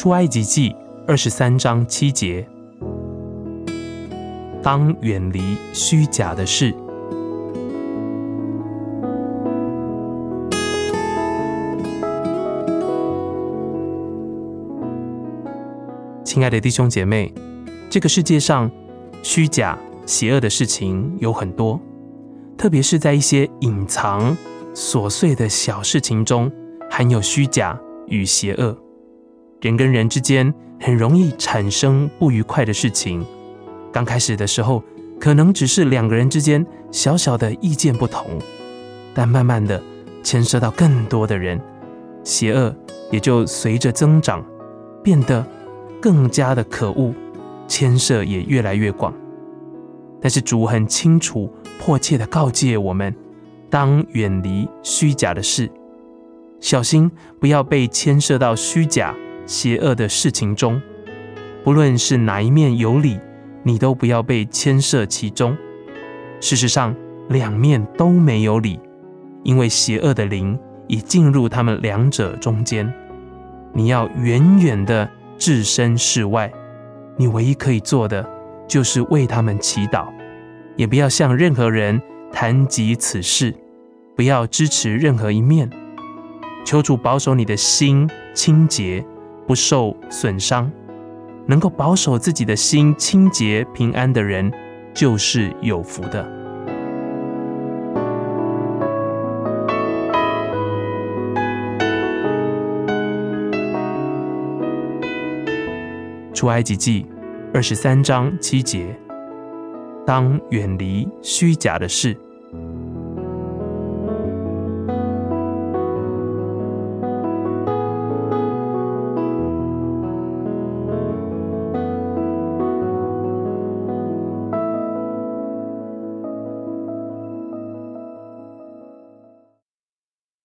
出埃及记二十三章七节，当远离虚假的事。亲爱的弟兄姐妹，这个世界上虚假、邪恶的事情有很多，特别是在一些隐藏、琐碎的小事情中，含有虚假与邪恶。人跟人之间很容易产生不愉快的事情。刚开始的时候，可能只是两个人之间小小的意见不同，但慢慢的牵涉到更多的人，邪恶也就随着增长，变得。更加的可恶，牵涉也越来越广。但是主很清楚、迫切的告诫我们，当远离虚假的事，小心不要被牵涉到虚假、邪恶的事情中。不论是哪一面有理，你都不要被牵涉其中。事实上，两面都没有理，因为邪恶的灵已进入他们两者中间。你要远远的。置身事外，你唯一可以做的就是为他们祈祷，也不要向任何人谈及此事，不要支持任何一面。求主保守你的心清洁，不受损伤。能够保守自己的心清洁平安的人，就是有福的。出埃及记二十三章七节，当远离虚假的事。